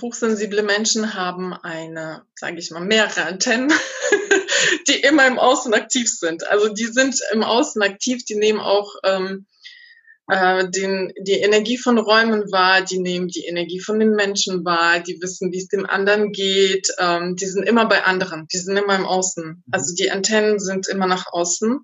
hochsensible Menschen haben eine, sage ich mal, mehrere Antennen, die immer im Außen aktiv sind. Also die sind im Außen aktiv, die nehmen auch ähm, äh, den, die Energie von Räumen wahr, die nehmen die Energie von den Menschen wahr, die wissen, wie es dem anderen geht, ähm, die sind immer bei anderen, die sind immer im Außen. Mhm. Also die Antennen sind immer nach außen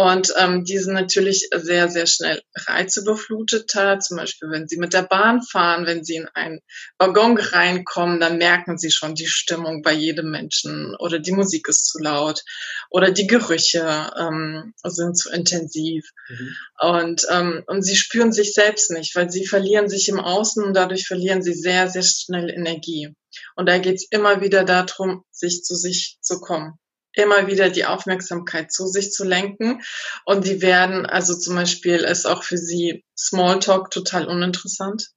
und ähm, die sind natürlich sehr, sehr schnell reizüberfluteter. Zum Beispiel, wenn sie mit der Bahn fahren, wenn sie in einen Waggon reinkommen, dann merken sie schon die Stimmung bei jedem Menschen oder die Musik ist zu laut oder die Gerüche ähm, sind zu intensiv. Mhm. Und, ähm, und sie spüren sich selbst nicht, weil sie verlieren sich im Außen und dadurch verlieren sie sehr, sehr schnell Energie. Und da geht's immer wieder darum, sich zu sich zu kommen immer wieder die Aufmerksamkeit zu sich zu lenken. Und die werden, also zum Beispiel ist auch für sie Smalltalk total uninteressant.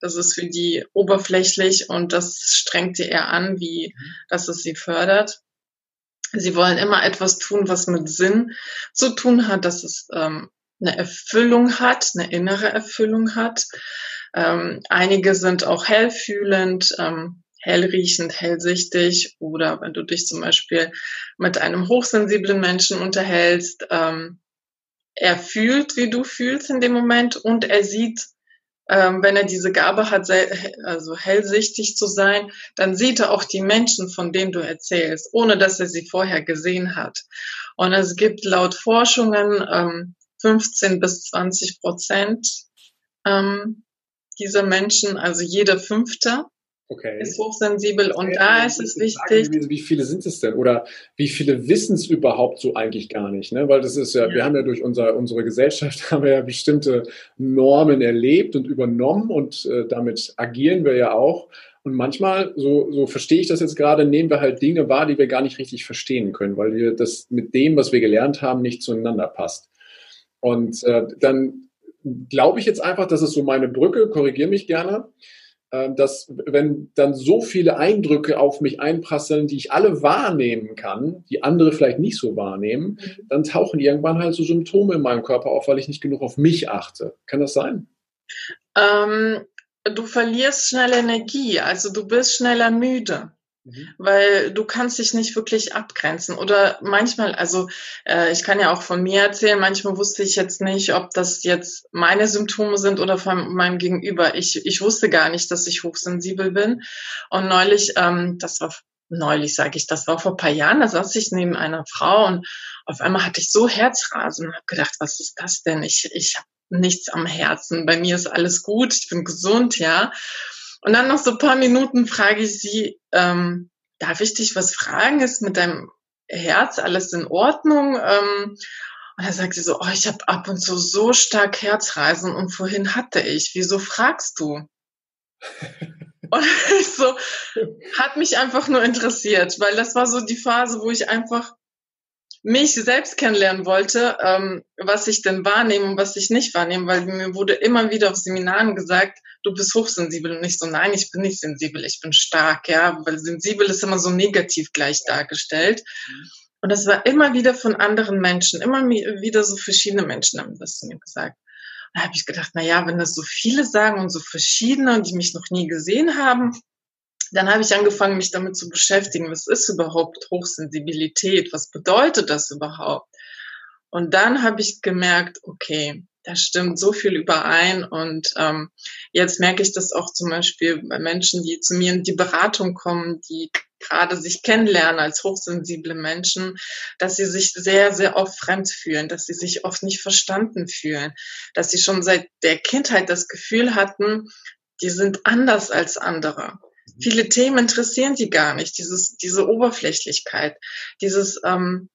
Das ist für die oberflächlich und das strengt sie eher an, wie dass es sie fördert. Sie wollen immer etwas tun, was mit Sinn zu tun hat, dass es ähm, eine Erfüllung hat, eine innere Erfüllung hat. Ähm, einige sind auch hellfühlend, ähm, hellriechend, hellsichtig oder wenn du dich zum Beispiel mit einem hochsensiblen Menschen unterhältst, ähm, er fühlt, wie du fühlst in dem Moment und er sieht, ähm, wenn er diese Gabe hat, also hellsichtig zu sein, dann sieht er auch die Menschen, von denen du erzählst, ohne dass er sie vorher gesehen hat. Und es gibt laut Forschungen ähm, 15 bis 20 Prozent ähm, dieser Menschen, also jeder fünfte, Okay. Ist hochsensibel und da ist es wichtig. Gewesen, wie viele sind es denn? Oder wie viele wissen es überhaupt so eigentlich gar nicht? Ne? Weil das ist ja, ja, wir haben ja durch unser, unsere Gesellschaft haben wir ja bestimmte Normen erlebt und übernommen und äh, damit agieren wir ja auch. Und manchmal, so, so verstehe ich das jetzt gerade, nehmen wir halt Dinge wahr, die wir gar nicht richtig verstehen können, weil wir das mit dem, was wir gelernt haben, nicht zueinander passt. Und äh, dann glaube ich jetzt einfach, das ist so meine Brücke, korrigiere mich gerne dass wenn dann so viele Eindrücke auf mich einprasseln, die ich alle wahrnehmen kann, die andere vielleicht nicht so wahrnehmen, mhm. dann tauchen irgendwann halt so Symptome in meinem Körper auf, weil ich nicht genug auf mich achte. Kann das sein? Ähm, du verlierst schnell Energie, also du bist schneller müde. Mhm. Weil du kannst dich nicht wirklich abgrenzen. Oder manchmal, also äh, ich kann ja auch von mir erzählen, manchmal wusste ich jetzt nicht, ob das jetzt meine Symptome sind oder von meinem Gegenüber. Ich, ich wusste gar nicht, dass ich hochsensibel bin. Und neulich, ähm, das war neulich, sage ich, das war vor paar Jahren, da saß ich neben einer Frau und auf einmal hatte ich so Herzrasen und habe gedacht, was ist das denn? Ich, ich habe nichts am Herzen. Bei mir ist alles gut, ich bin gesund, ja. Und dann noch so ein paar Minuten frage ich sie, ähm, darf ich dich was fragen? Ist mit deinem Herz alles in Ordnung? Ähm, und dann sagt sie so, oh, ich habe ab und zu so stark Herzreisen und vorhin hatte ich. Wieso fragst du? und so hat mich einfach nur interessiert, weil das war so die Phase, wo ich einfach mich selbst kennenlernen wollte, ähm, was ich denn wahrnehme und was ich nicht wahrnehme, weil mir wurde immer wieder auf Seminaren gesagt, du bist hochsensibel und nicht so, nein, ich bin nicht sensibel, ich bin stark, ja, weil sensibel ist immer so negativ gleich dargestellt. Und das war immer wieder von anderen Menschen, immer wieder so verschiedene Menschen haben das zu mir gesagt. Da habe ich gedacht, na ja, wenn das so viele sagen und so verschiedene und die mich noch nie gesehen haben, dann habe ich angefangen, mich damit zu beschäftigen, was ist überhaupt Hochsensibilität, was bedeutet das überhaupt? Und dann habe ich gemerkt, okay, da stimmt so viel überein. Und ähm, jetzt merke ich das auch zum Beispiel bei Menschen, die zu mir in die Beratung kommen, die gerade sich kennenlernen als hochsensible Menschen, dass sie sich sehr, sehr oft fremd fühlen, dass sie sich oft nicht verstanden fühlen, dass sie schon seit der Kindheit das Gefühl hatten, die sind anders als andere. Viele Themen interessieren sie gar nicht, dieses, diese Oberflächlichkeit, dieses, ähm,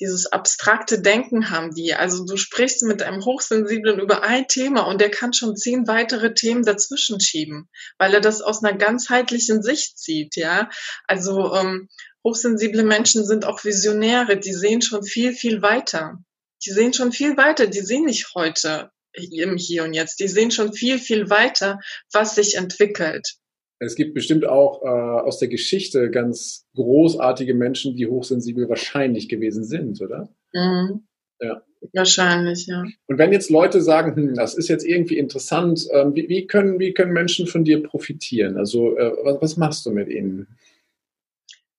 dieses abstrakte Denken haben die. Also du sprichst mit einem Hochsensiblen über ein Thema und der kann schon zehn weitere Themen dazwischen schieben, weil er das aus einer ganzheitlichen Sicht sieht, ja. Also ähm, hochsensible Menschen sind auch Visionäre, die sehen schon viel, viel weiter. Die sehen schon viel weiter, die sehen nicht heute im Hier und Jetzt, die sehen schon viel, viel weiter, was sich entwickelt. Es gibt bestimmt auch äh, aus der Geschichte ganz großartige Menschen, die hochsensibel wahrscheinlich gewesen sind, oder? Mhm. Ja. Wahrscheinlich, ja. Und wenn jetzt Leute sagen, hm, das ist jetzt irgendwie interessant, ähm, wie, wie, können, wie können Menschen von dir profitieren? Also äh, was, was machst du mit ihnen?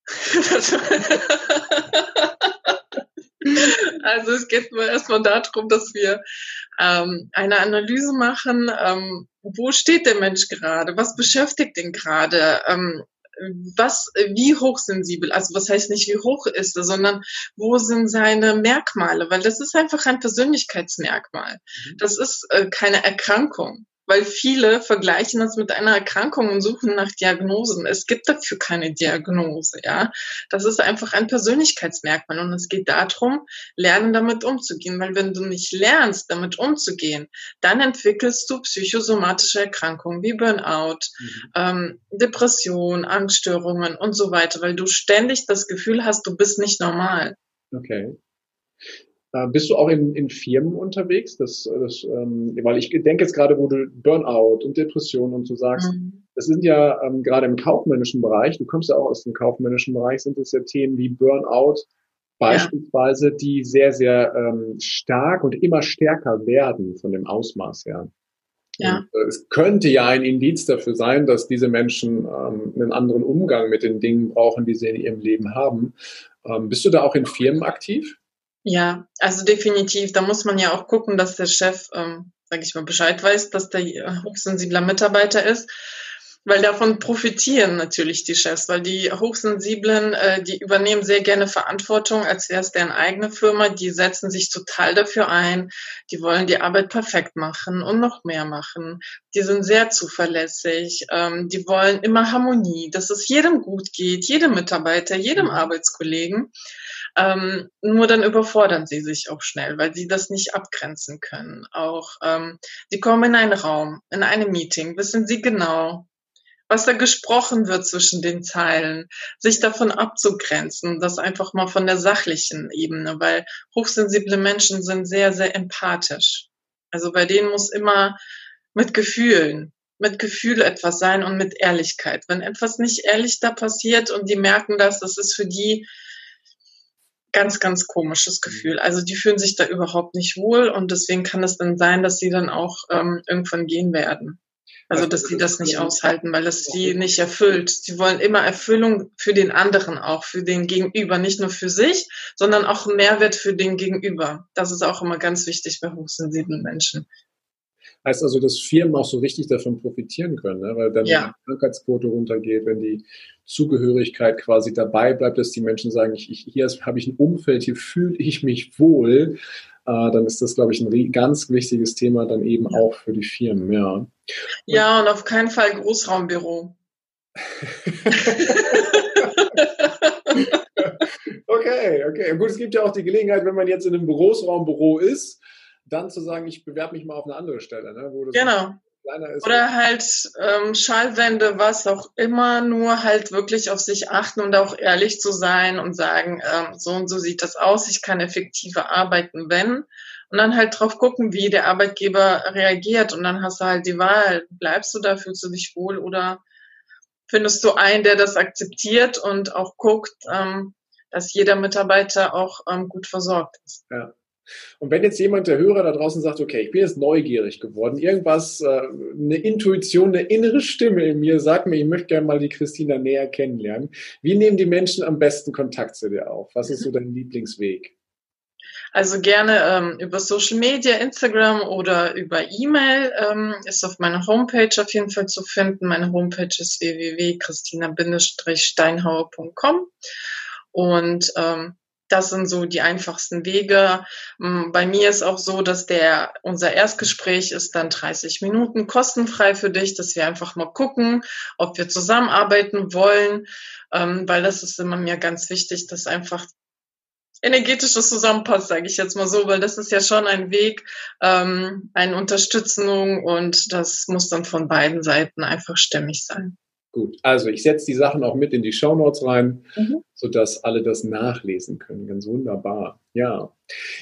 also es geht nur erstmal darum, dass wir ähm, eine Analyse machen, ähm, wo steht der Mensch gerade, was beschäftigt ihn gerade, ähm, was, wie hochsensibel, also was heißt nicht, wie hoch ist er, sondern wo sind seine Merkmale, weil das ist einfach ein Persönlichkeitsmerkmal. Mhm. Das ist äh, keine Erkrankung weil viele vergleichen das mit einer Erkrankung und suchen nach Diagnosen. Es gibt dafür keine Diagnose, ja. Das ist einfach ein Persönlichkeitsmerkmal und es geht darum, lernen damit umzugehen, weil wenn du nicht lernst, damit umzugehen, dann entwickelst du psychosomatische Erkrankungen wie Burnout, mhm. ähm, Depression, Angststörungen und so weiter, weil du ständig das Gefühl hast, du bist nicht normal. Okay. Äh, bist du auch in, in Firmen unterwegs? Das, das, ähm, weil ich denke jetzt gerade, wo du Burnout und Depression und so sagst, mhm. das sind ja ähm, gerade im kaufmännischen Bereich, du kommst ja auch aus dem kaufmännischen Bereich, sind es ja Themen wie Burnout beispielsweise, ja. die sehr, sehr ähm, stark und immer stärker werden von dem Ausmaß her. Ja. Und, äh, es könnte ja ein Indiz dafür sein, dass diese Menschen ähm, einen anderen Umgang mit den Dingen brauchen, die sie in ihrem Leben haben. Ähm, bist du da auch in Firmen aktiv? Ja, also definitiv. Da muss man ja auch gucken, dass der Chef, ähm, sage ich mal, Bescheid weiß, dass der äh, hochsensibler Mitarbeiter ist. Weil davon profitieren natürlich die Chefs, weil die Hochsensiblen, äh, die übernehmen sehr gerne Verantwortung, als wäre es deren eigene Firma. Die setzen sich total dafür ein. Die wollen die Arbeit perfekt machen und noch mehr machen. Die sind sehr zuverlässig. Ähm, die wollen immer Harmonie, dass es jedem gut geht, jedem Mitarbeiter, jedem mhm. Arbeitskollegen. Ähm, nur dann überfordern sie sich auch schnell, weil sie das nicht abgrenzen können. Auch ähm, sie kommen in einen Raum, in einem Meeting, wissen sie genau, was da gesprochen wird zwischen den Zeilen, sich davon abzugrenzen, das einfach mal von der sachlichen Ebene, weil hochsensible Menschen sind sehr, sehr empathisch. Also bei denen muss immer mit Gefühlen, mit Gefühl etwas sein und mit Ehrlichkeit. Wenn etwas nicht ehrlich da passiert und die merken das, das ist für die ganz, ganz komisches mhm. Gefühl. Also die fühlen sich da überhaupt nicht wohl und deswegen kann es dann sein, dass sie dann auch ähm, irgendwann gehen werden. Also dass sie das nicht aushalten, weil das sie nicht erfüllt. Sie wollen immer Erfüllung für den anderen auch, für den Gegenüber, nicht nur für sich, sondern auch Mehrwert für den Gegenüber. Das ist auch immer ganz wichtig bei hochsensiblen Menschen. Heißt also, dass Firmen auch so richtig davon profitieren können, ne? weil dann ja. die Krankheitsquote runtergeht, wenn die Zugehörigkeit quasi dabei bleibt, dass die Menschen sagen, ich, ich, hier habe ich ein Umfeld, hier fühle ich mich wohl, dann ist das, glaube ich, ein ganz wichtiges Thema dann eben auch für die Firmen, ja. Und ja, und auf keinen Fall Großraumbüro. okay, okay. Gut, es gibt ja auch die Gelegenheit, wenn man jetzt in einem Großraumbüro ist, dann zu sagen, ich bewerbe mich mal auf eine andere Stelle. Ne, genau. Oder halt ähm, Schallwände, was auch immer, nur halt wirklich auf sich achten und auch ehrlich zu sein und sagen, ähm, so und so sieht das aus, ich kann effektiver arbeiten, wenn. Und dann halt drauf gucken, wie der Arbeitgeber reagiert. Und dann hast du halt die Wahl, bleibst du da, fühlst du dich wohl oder findest du einen, der das akzeptiert und auch guckt, ähm, dass jeder Mitarbeiter auch ähm, gut versorgt ist. Ja. Und wenn jetzt jemand, der Hörer da draußen sagt, okay, ich bin jetzt neugierig geworden, irgendwas, äh, eine Intuition, eine innere Stimme in mir sagt mir, ich möchte gerne mal die Christina näher kennenlernen. Wie nehmen die Menschen am besten Kontakt zu dir auf? Was ist so dein Lieblingsweg? Also gerne ähm, über Social Media, Instagram oder über E-Mail ähm, ist auf meiner Homepage auf jeden Fall zu finden. Meine Homepage ist www.christina-steinhauer.com und ähm, das sind so die einfachsten Wege. Mm, bei mir ist auch so, dass der, unser Erstgespräch ist dann 30 Minuten kostenfrei für dich, dass wir einfach mal gucken, ob wir zusammenarbeiten wollen, ähm, weil das ist immer mir ganz wichtig, dass einfach energetisches zusammenpasst, sage ich jetzt mal so, weil das ist ja schon ein Weg, ähm, eine Unterstützung und das muss dann von beiden Seiten einfach stimmig sein. Gut, also ich setze die Sachen auch mit in die Show Notes rein, mhm. sodass alle das nachlesen können. Ganz wunderbar. Ja.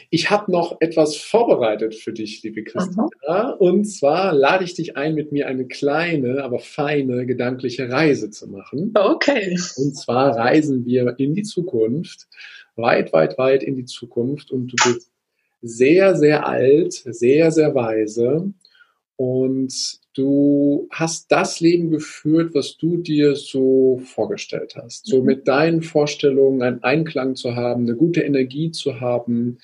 Ich habe noch etwas vorbereitet für dich, liebe Christina. Mhm. Und zwar lade ich dich ein, mit mir eine kleine, aber feine gedankliche Reise zu machen. Okay. Und zwar reisen wir in die Zukunft, weit, weit, weit in die Zukunft und du bist sehr, sehr alt, sehr, sehr weise und du hast das Leben geführt, was du dir so vorgestellt hast. So mhm. mit deinen Vorstellungen einen Einklang zu haben, eine gute Energie zu haben,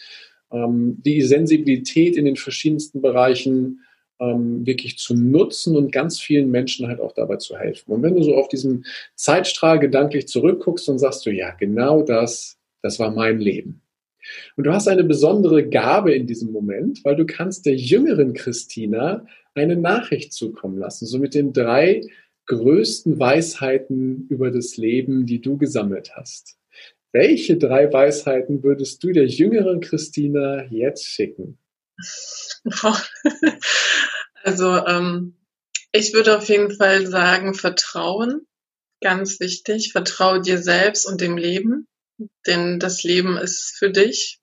ähm, die Sensibilität in den verschiedensten Bereichen ähm, wirklich zu nutzen und ganz vielen Menschen halt auch dabei zu helfen. Und wenn du so auf diesen Zeitstrahl gedanklich zurückguckst, dann sagst du, ja, genau das, das war mein Leben. Und du hast eine besondere Gabe in diesem Moment, weil du kannst der jüngeren Christina eine Nachricht zukommen lassen, so mit den drei größten Weisheiten über das Leben, die du gesammelt hast. Welche drei Weisheiten würdest du der jüngeren Christina jetzt schicken? Also ähm, ich würde auf jeden Fall sagen, Vertrauen, ganz wichtig. Vertraue dir selbst und dem Leben, denn das Leben ist für dich.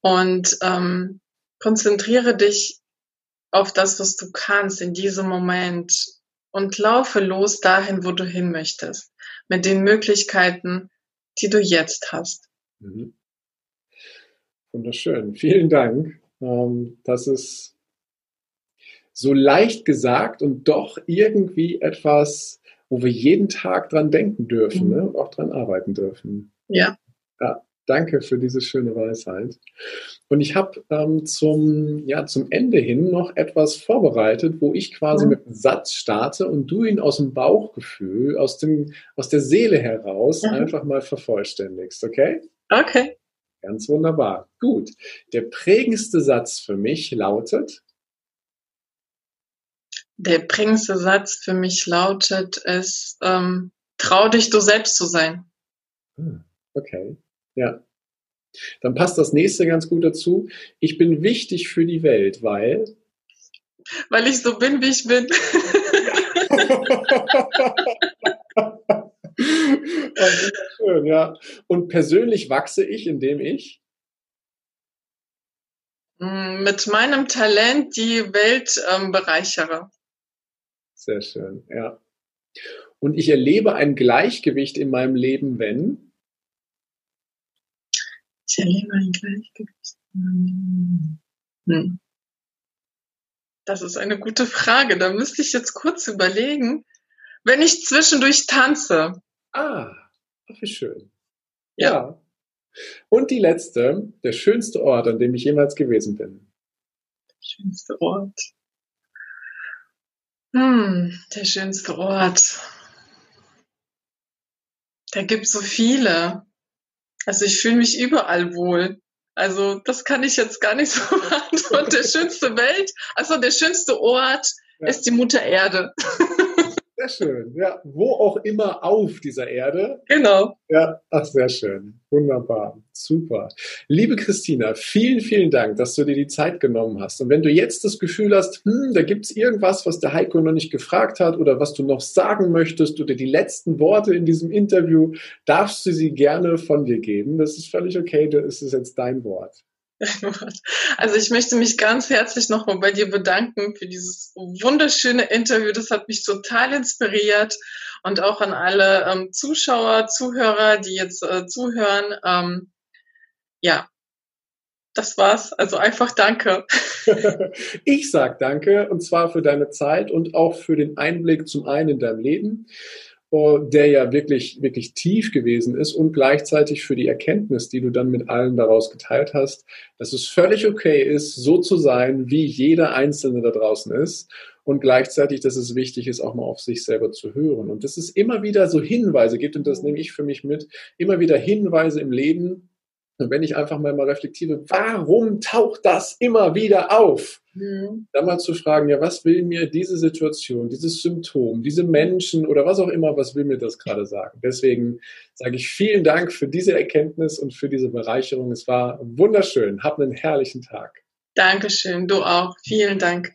Und ähm, konzentriere dich auf das, was du kannst in diesem Moment und laufe los dahin, wo du hin möchtest, mit den Möglichkeiten, die du jetzt hast. Mhm. Wunderschön. Vielen Dank. Ähm, das ist so leicht gesagt und doch irgendwie etwas, wo wir jeden Tag dran denken dürfen mhm. ne? und auch dran arbeiten dürfen. Ja. Ja, danke für diese schöne Weisheit. Und ich habe ähm, zum, ja, zum Ende hin noch etwas vorbereitet, wo ich quasi mhm. mit einem Satz starte und du ihn aus dem Bauchgefühl, aus, dem, aus der Seele heraus mhm. einfach mal vervollständigst, okay? Okay. Ganz wunderbar. Gut. Der prägendste Satz für mich lautet, der prägendste Satz für mich lautet es, ähm, trau dich, du selbst zu sein. Hm, okay, ja. Dann passt das nächste ganz gut dazu. Ich bin wichtig für die Welt, weil. Weil ich so bin, wie ich bin. schön, ja. Und persönlich wachse ich, indem ich hm, mit meinem Talent die Welt ähm, bereichere. Sehr schön, ja. Und ich erlebe ein Gleichgewicht in meinem Leben, wenn? Ich erlebe ein Gleichgewicht. Hm. Das ist eine gute Frage. Da müsste ich jetzt kurz überlegen. Wenn ich zwischendurch tanze. Ah, wie schön. Ja. ja. Und die letzte, der schönste Ort, an dem ich jemals gewesen bin. Der schönste Ort. Hm, der schönste Ort. Da gibt so viele. Also ich fühle mich überall wohl. Also das kann ich jetzt gar nicht so beantworten. Der schönste Welt, also der schönste Ort ja. ist die Mutter Erde. Sehr schön. Ja, wo auch immer auf dieser Erde. Genau. Ja, ach, sehr schön. Wunderbar. Super. Liebe Christina, vielen, vielen Dank, dass du dir die Zeit genommen hast. Und wenn du jetzt das Gefühl hast, hm, da gibt es irgendwas, was der Heiko noch nicht gefragt hat oder was du noch sagen möchtest oder die letzten Worte in diesem Interview, darfst du sie gerne von dir geben. Das ist völlig okay. Das ist jetzt dein Wort. Also ich möchte mich ganz herzlich nochmal bei dir bedanken für dieses wunderschöne Interview. Das hat mich total inspiriert und auch an alle ähm, Zuschauer, Zuhörer, die jetzt äh, zuhören. Ähm, ja, das war's. Also einfach danke. ich sag danke und zwar für deine Zeit und auch für den Einblick zum einen in deinem Leben der ja wirklich, wirklich tief gewesen ist und gleichzeitig für die Erkenntnis, die du dann mit allen daraus geteilt hast, dass es völlig okay ist, so zu sein, wie jeder Einzelne da draußen ist und gleichzeitig, dass es wichtig ist, auch mal auf sich selber zu hören. Und dass es immer wieder so Hinweise gibt, und das nehme ich für mich mit, immer wieder Hinweise im Leben, und wenn ich einfach mal, mal reflektiere, warum taucht das immer wieder auf? Mhm. Dann mal zu fragen, ja, was will mir diese Situation, dieses Symptom, diese Menschen oder was auch immer, was will mir das gerade sagen? Deswegen sage ich vielen Dank für diese Erkenntnis und für diese Bereicherung. Es war wunderschön. Hab einen herrlichen Tag. Dankeschön, du auch. Vielen Dank.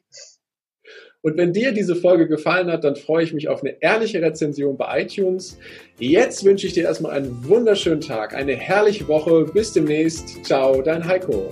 Und wenn dir diese Folge gefallen hat, dann freue ich mich auf eine ehrliche Rezension bei iTunes. Jetzt wünsche ich dir erstmal einen wunderschönen Tag, eine herrliche Woche. Bis demnächst. Ciao, dein Heiko.